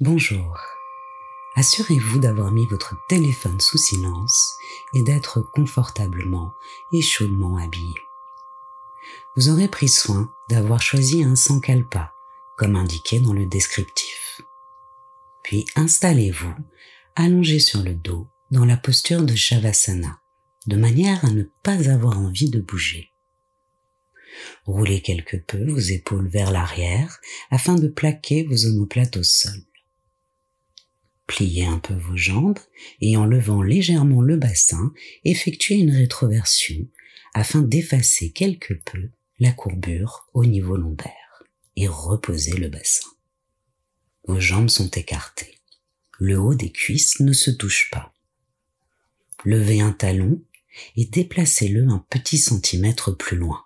Bonjour. Assurez-vous d'avoir mis votre téléphone sous silence et d'être confortablement et chaudement habillé. Vous aurez pris soin d'avoir choisi un sankalpa, comme indiqué dans le descriptif. Puis installez-vous, allongé sur le dos, dans la posture de Shavasana, de manière à ne pas avoir envie de bouger. Roulez quelque peu vos épaules vers l'arrière afin de plaquer vos omoplates au sol. Pliez un peu vos jambes et en levant légèrement le bassin, effectuez une rétroversion afin d'effacer quelque peu la courbure au niveau lombaire et reposez le bassin. Vos jambes sont écartées. Le haut des cuisses ne se touche pas. Levez un talon et déplacez-le un petit centimètre plus loin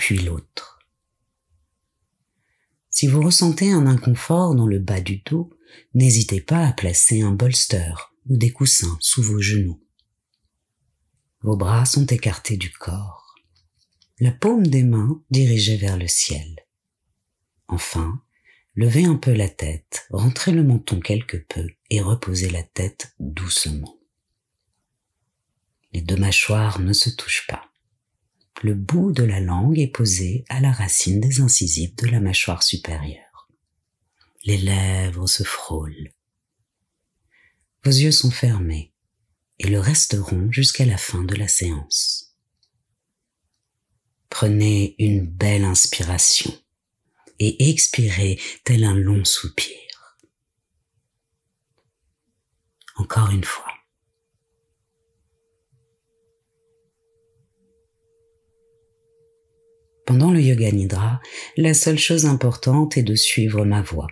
puis l'autre. Si vous ressentez un inconfort dans le bas du dos, n'hésitez pas à placer un bolster ou des coussins sous vos genoux. Vos bras sont écartés du corps, la paume des mains dirigée vers le ciel. Enfin, levez un peu la tête, rentrez le menton quelque peu et reposez la tête doucement. Les deux mâchoires ne se touchent pas le bout de la langue est posé à la racine des incisives de la mâchoire supérieure. Les lèvres se frôlent. Vos yeux sont fermés et le resteront jusqu'à la fin de la séance. Prenez une belle inspiration et expirez tel un long soupir. Encore une fois. Pendant le yoga nidra, la seule chose importante est de suivre ma voix.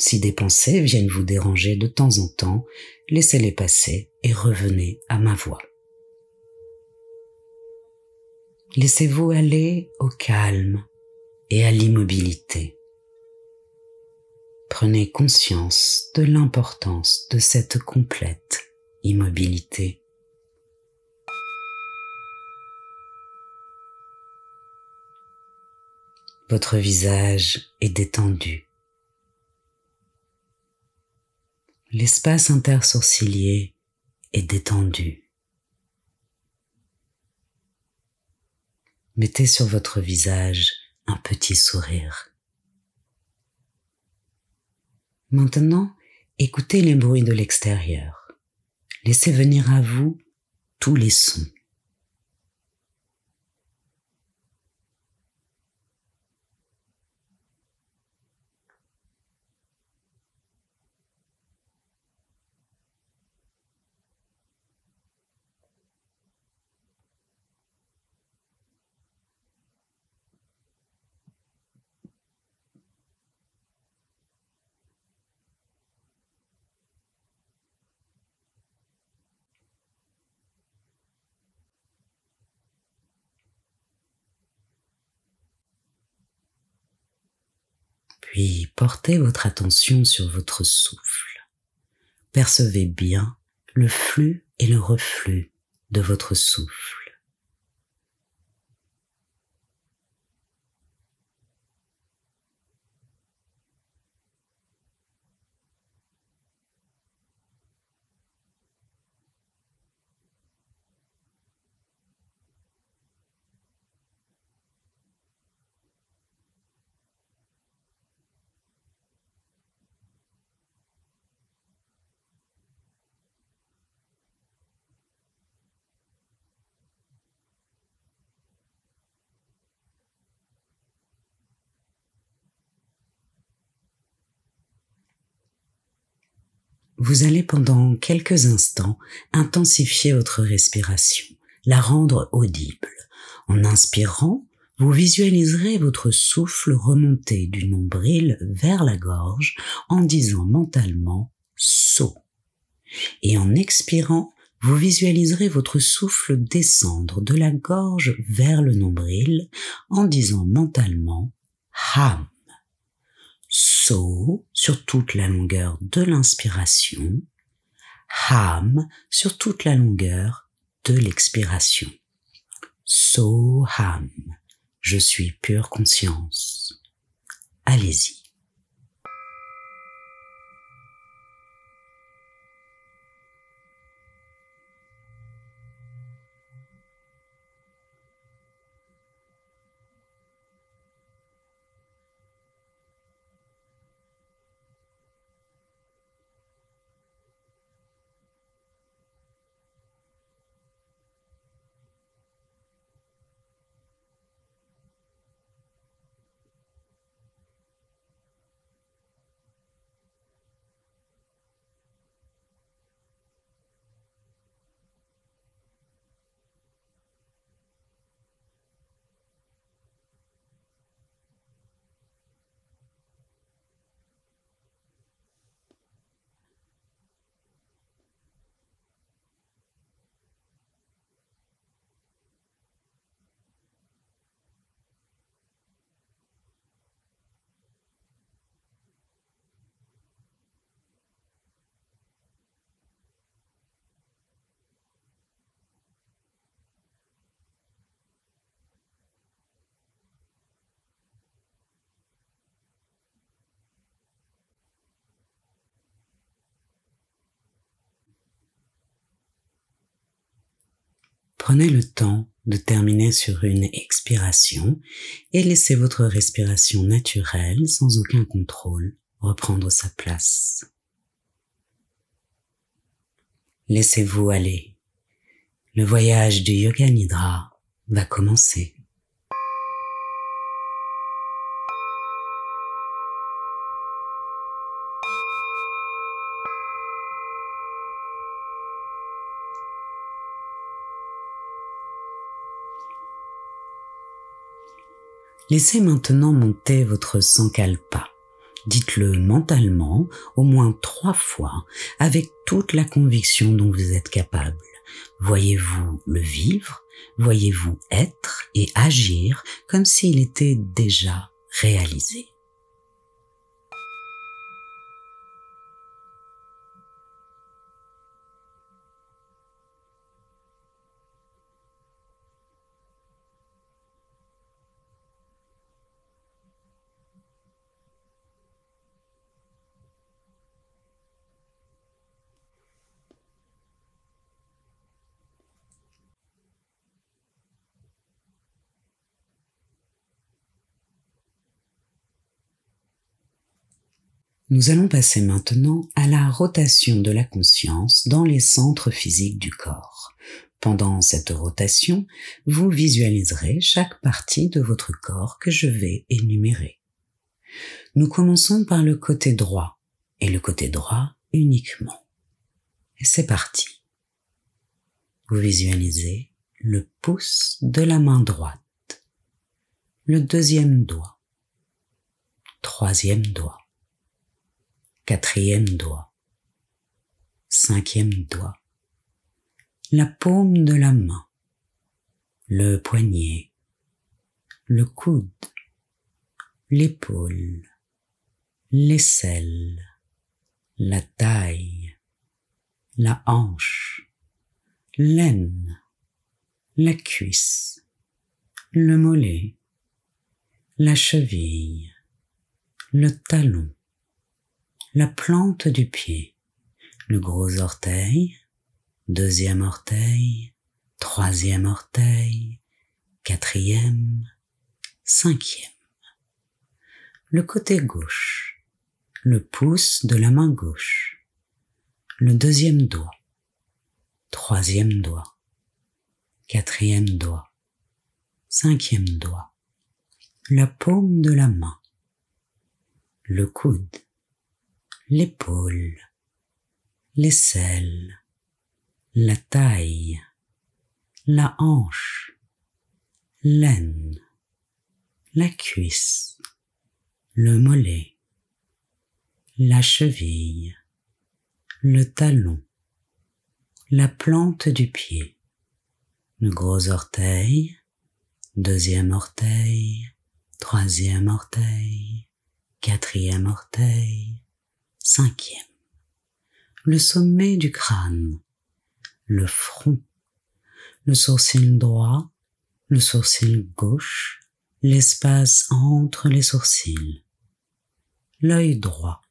Si des pensées viennent vous déranger de temps en temps, laissez-les passer et revenez à ma voix. Laissez-vous aller au calme et à l'immobilité. Prenez conscience de l'importance de cette complète immobilité. Votre visage est détendu. L'espace intersourcilier est détendu. Mettez sur votre visage un petit sourire. Maintenant, écoutez les bruits de l'extérieur. Laissez venir à vous tous les sons. Puis portez votre attention sur votre souffle. Percevez bien le flux et le reflux de votre souffle. Vous allez pendant quelques instants intensifier votre respiration, la rendre audible. En inspirant, vous visualiserez votre souffle remonter du nombril vers la gorge en disant mentalement saut. Et en expirant, vous visualiserez votre souffle descendre de la gorge vers le nombril en disant mentalement ham so sur toute la longueur de l'inspiration, ham sur toute la longueur de l'expiration. So ham, je suis pure conscience. Allez-y. Prenez le temps de terminer sur une expiration et laissez votre respiration naturelle sans aucun contrôle reprendre sa place. Laissez-vous aller. Le voyage du Yoga Nidra va commencer. Laissez maintenant monter votre sankalpa. Dites-le mentalement au moins trois fois avec toute la conviction dont vous êtes capable. Voyez-vous le vivre, voyez-vous être et agir comme s'il était déjà réalisé. Nous allons passer maintenant à la rotation de la conscience dans les centres physiques du corps. Pendant cette rotation, vous visualiserez chaque partie de votre corps que je vais énumérer. Nous commençons par le côté droit, et le côté droit uniquement. C'est parti. Vous visualisez le pouce de la main droite, le deuxième doigt, troisième doigt, quatrième doigt, cinquième doigt, la paume de la main, le poignet, le coude, l'épaule, l'aisselle, la taille, la hanche, l'aine, la cuisse, le mollet, la cheville, le talon, la plante du pied, le gros orteil, deuxième orteil, troisième orteil, quatrième, cinquième. Le côté gauche, le pouce de la main gauche, le deuxième doigt, troisième doigt, quatrième doigt, cinquième doigt, la paume de la main, le coude, l'épaule, l'aisselle, la taille, la hanche, l'aine, la cuisse, le mollet, la cheville, le talon, la plante du pied, le gros orteil, deuxième orteil, troisième orteil, quatrième orteil, Cinquième. Le sommet du crâne, le front, le sourcil droit, le sourcil gauche, l'espace entre les sourcils, l'œil droit,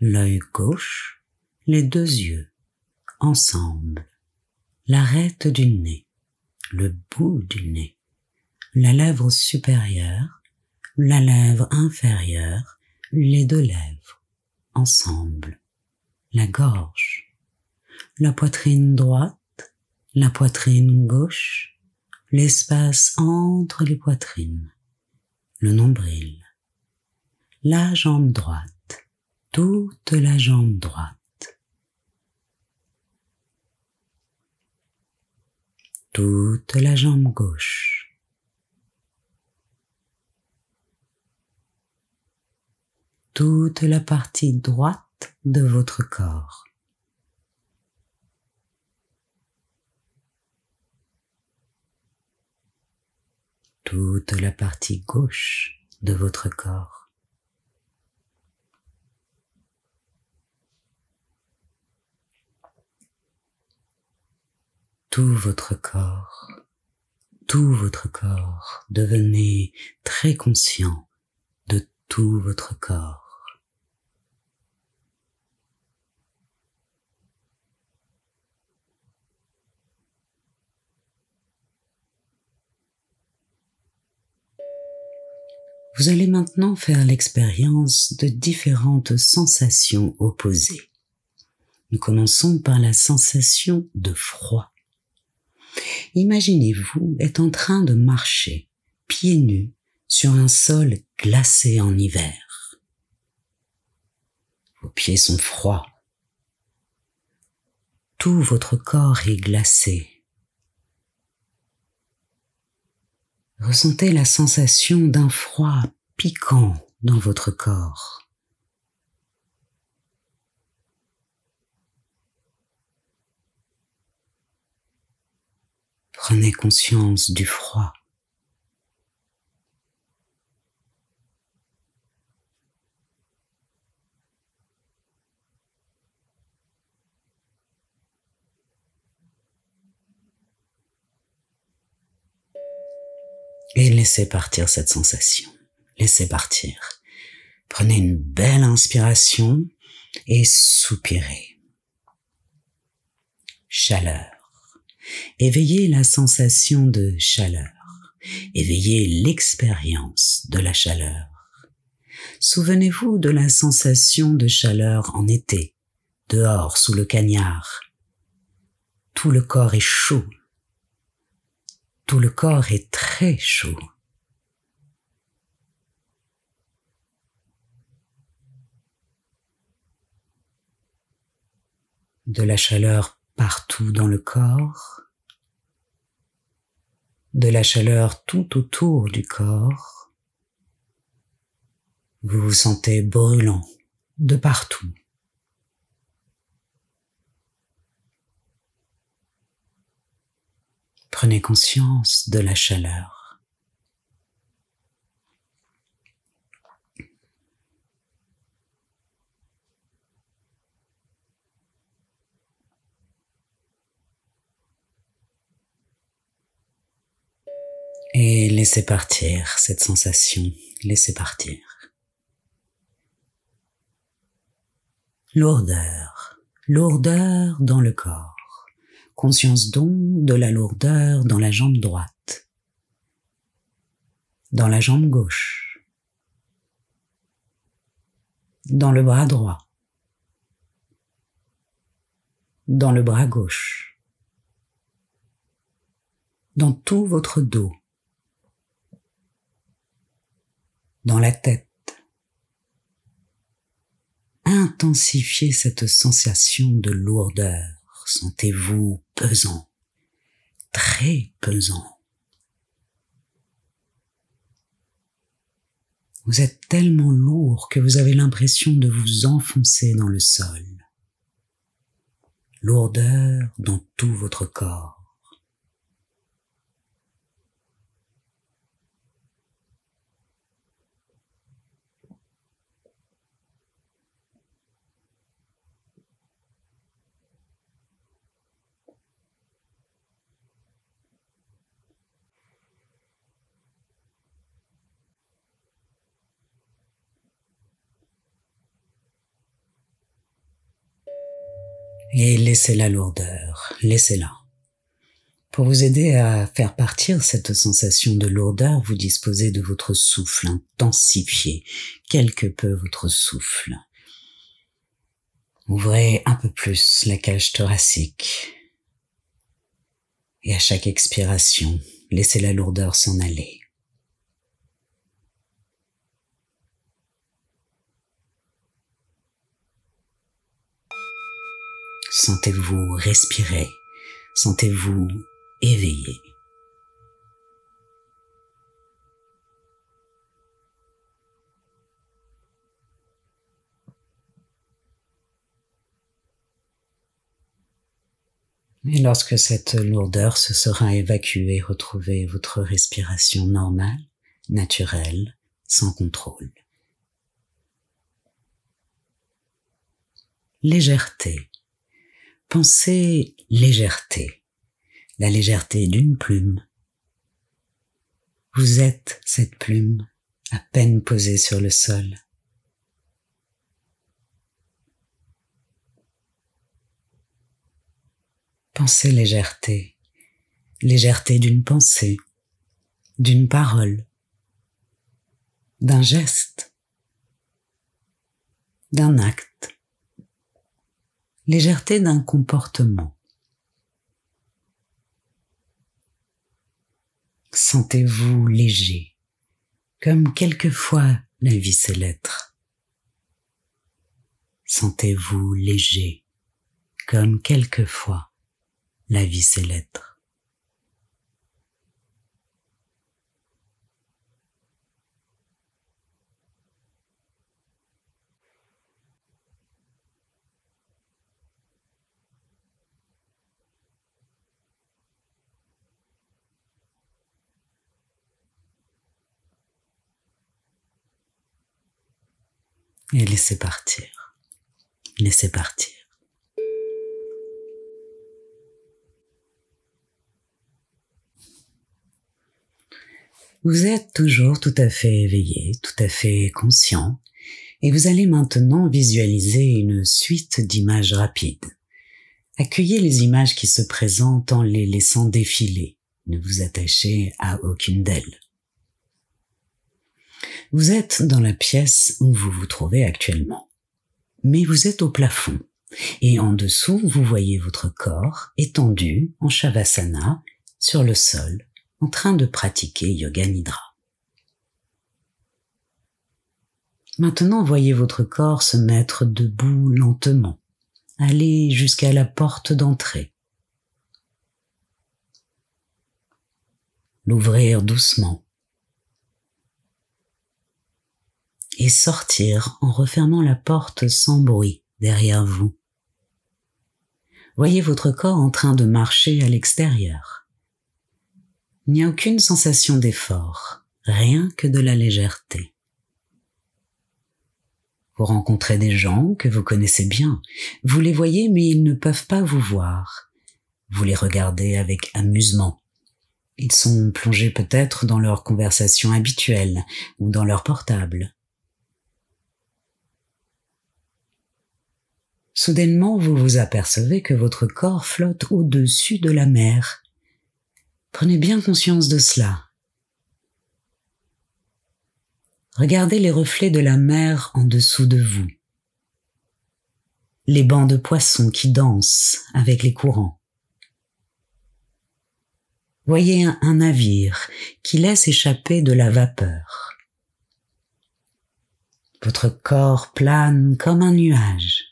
l'œil gauche, les deux yeux, ensemble, l'arête du nez, le bout du nez, la lèvre supérieure, la lèvre inférieure, les deux lèvres ensemble, la gorge, la poitrine droite, la poitrine gauche, l'espace entre les poitrines, le nombril, la jambe droite, toute la jambe droite, toute la jambe gauche, toute la partie droite de votre corps. toute la partie gauche de votre corps. Tout votre corps, tout votre corps, devenez très conscient tout votre corps. Vous allez maintenant faire l'expérience de différentes sensations opposées. Nous commençons par la sensation de froid. Imaginez-vous être en train de marcher, pieds nus, sur un sol glacé en hiver. Vos pieds sont froids. Tout votre corps est glacé. Ressentez la sensation d'un froid piquant dans votre corps. Prenez conscience du froid. Et laissez partir cette sensation. Laissez partir. Prenez une belle inspiration et soupirez. Chaleur. Éveillez la sensation de chaleur. Éveillez l'expérience de la chaleur. Souvenez-vous de la sensation de chaleur en été, dehors sous le cagnard. Tout le corps est chaud, tout le corps est très chaud. De la chaleur partout dans le corps, de la chaleur tout autour du corps. Vous vous sentez brûlant de partout. Prenez conscience de la chaleur. Et laissez partir cette sensation, laissez partir. Lourdeur, lourdeur dans le corps. Conscience donc de la lourdeur dans la jambe droite, dans la jambe gauche, dans le bras droit, dans le bras gauche, dans tout votre dos, dans la tête. Intensifiez cette sensation de lourdeur sentez-vous pesant, très pesant. Vous êtes tellement lourd que vous avez l'impression de vous enfoncer dans le sol. Lourdeur dans tout votre corps. Et laissez la lourdeur, laissez-la. Pour vous aider à faire partir cette sensation de lourdeur, vous disposez de votre souffle, intensifiez quelque peu votre souffle. Ouvrez un peu plus la cage thoracique. Et à chaque expiration, laissez la lourdeur s'en aller. Sentez-vous respirer, sentez-vous éveillé. Et lorsque cette lourdeur se sera évacuée, retrouvez votre respiration normale, naturelle, sans contrôle. Légèreté Pensez légèreté, la légèreté d'une plume. Vous êtes cette plume à peine posée sur le sol. Pensez légèreté, légèreté d'une pensée, d'une parole, d'un geste, d'un acte, légèreté d'un comportement. Sentez-vous léger, comme quelquefois la vie sait l'être. Sentez-vous léger, comme quelquefois la vie sait l'être. Et laissez partir. Laissez partir. Vous êtes toujours tout à fait éveillé, tout à fait conscient, et vous allez maintenant visualiser une suite d'images rapides. Accueillez les images qui se présentent en les laissant défiler. Ne vous attachez à aucune d'elles. Vous êtes dans la pièce où vous vous trouvez actuellement. Mais vous êtes au plafond. Et en dessous, vous voyez votre corps étendu en Shavasana sur le sol, en train de pratiquer Yoga Nidra. Maintenant, voyez votre corps se mettre debout lentement, aller jusqu'à la porte d'entrée. L'ouvrir doucement et sortir en refermant la porte sans bruit derrière vous. Voyez votre corps en train de marcher à l'extérieur. Il n'y a aucune sensation d'effort, rien que de la légèreté. Vous rencontrez des gens que vous connaissez bien, vous les voyez mais ils ne peuvent pas vous voir. Vous les regardez avec amusement. Ils sont plongés peut-être dans leur conversation habituelle ou dans leur portable. Soudainement, vous vous apercevez que votre corps flotte au-dessus de la mer. Prenez bien conscience de cela. Regardez les reflets de la mer en dessous de vous. Les bancs de poissons qui dansent avec les courants. Voyez un, navire qui laisse échapper de la vapeur. Votre corps plane comme un nuage.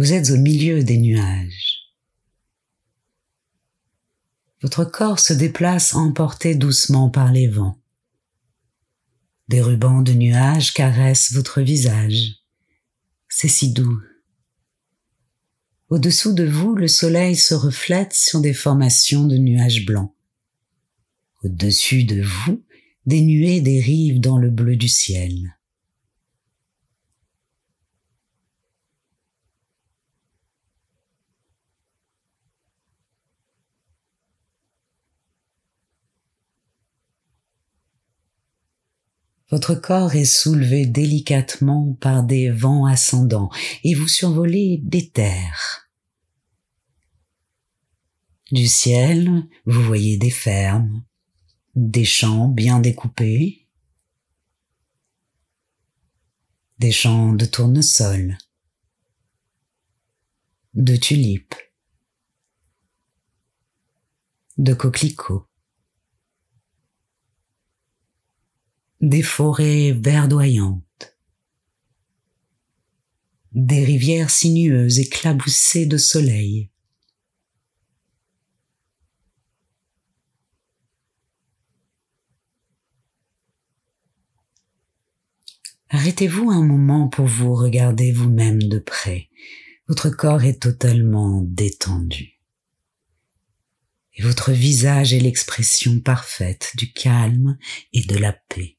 Vous êtes au milieu des nuages. Votre corps se déplace emporté doucement par les vents. Des rubans de nuages caressent votre visage. C'est si doux. Au-dessous de vous, le soleil se reflète sur des formations de nuages blancs. Au-dessus de vous, des nuées dérivent dans le bleu du ciel. Votre corps est soulevé délicatement par des vents ascendants et vous survolez des terres. Du ciel, vous voyez des fermes, des champs bien découpés, des champs de tournesol, de tulipes, de coquelicots. Des forêts verdoyantes, des rivières sinueuses éclaboussées de soleil. Arrêtez-vous un moment pour vous regarder vous-même de près. Votre corps est totalement détendu. Et votre visage est l'expression parfaite du calme et de la paix.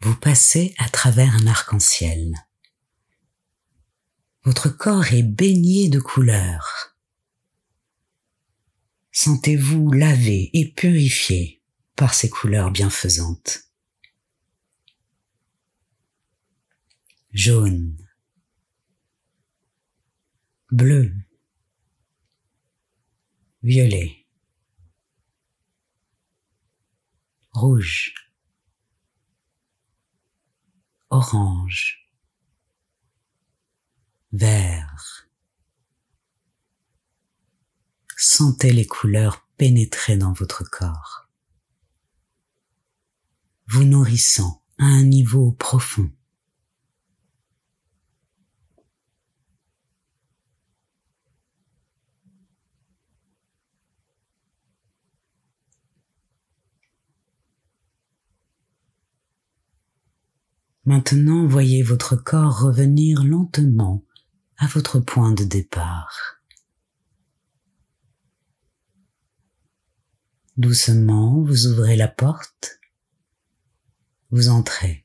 Vous passez à travers un arc-en-ciel. Votre corps est baigné de couleurs. Sentez-vous lavé et purifié par ces couleurs bienfaisantes. Jaune, bleu, violet, rouge, orange, vert. Sentez les couleurs pénétrer dans votre corps, vous nourrissant à un niveau profond. Maintenant, voyez votre corps revenir lentement à votre point de départ. Doucement, vous ouvrez la porte, vous entrez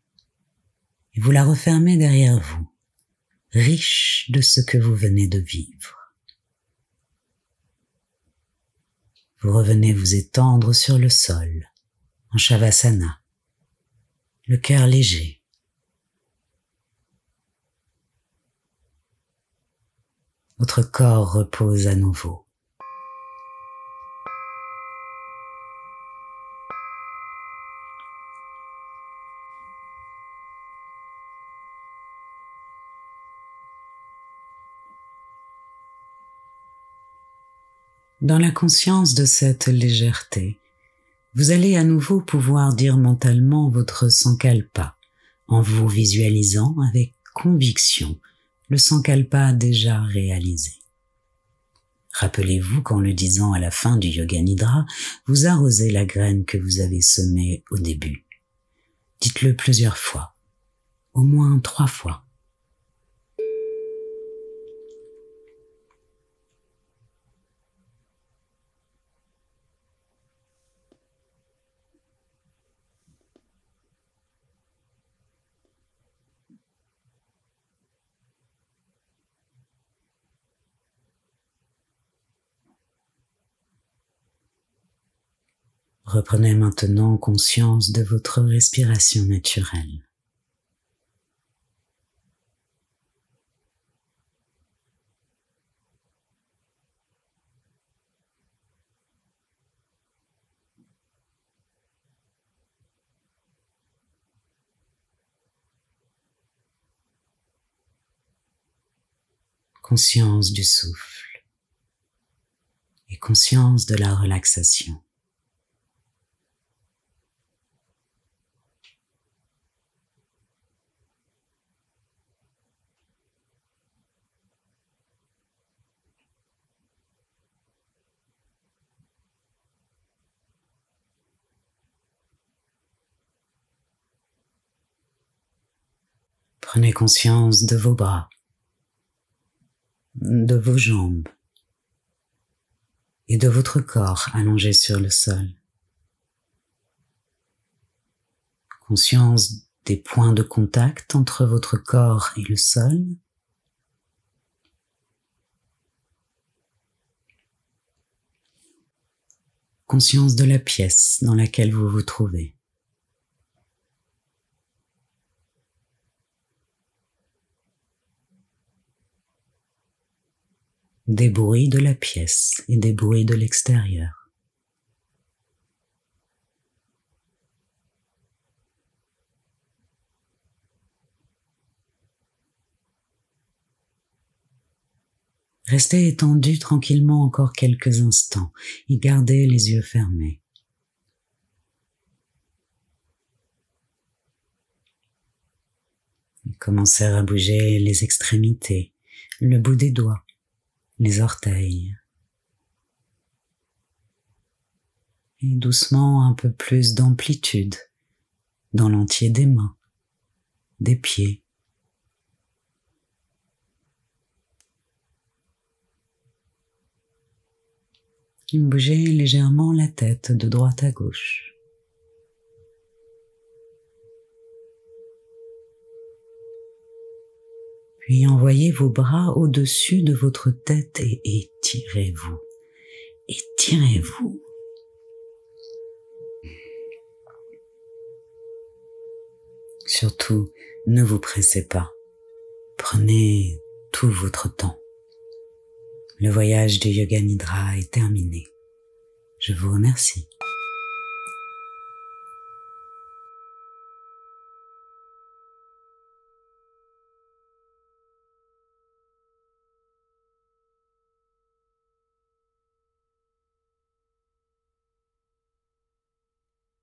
et vous la refermez derrière vous, riche de ce que vous venez de vivre. Vous revenez vous étendre sur le sol, en Shavasana, le cœur léger, votre corps repose à nouveau. Dans la conscience de cette légèreté, vous allez à nouveau pouvoir dire mentalement votre sankalpa en vous visualisant avec conviction le sankalpa déjà réalisé. Rappelez-vous qu'en le disant à la fin du yoga nidra, vous arrosez la graine que vous avez semée au début. Dites-le plusieurs fois, au moins trois fois. Reprenez maintenant conscience de votre respiration naturelle. Conscience du souffle et conscience de la relaxation. Prenez conscience de vos bras, de vos jambes et de votre corps allongé sur le sol. Conscience des points de contact entre votre corps et le sol. Conscience de la pièce dans laquelle vous vous trouvez. Des bruits de la pièce et des bruits de l'extérieur. Restez étendu tranquillement encore quelques instants et gardez les yeux fermés. Commencez à bouger les extrémités, le bout des doigts, les orteils. Et doucement un peu plus d'amplitude dans l'entier des mains, des pieds. Bougez légèrement la tête de droite à gauche. Puis envoyez vos bras au-dessus de votre tête et étirez-vous. Étirez-vous. Surtout, ne vous pressez pas. Prenez tout votre temps. Le voyage de Yoga Nidra est terminé. Je vous remercie.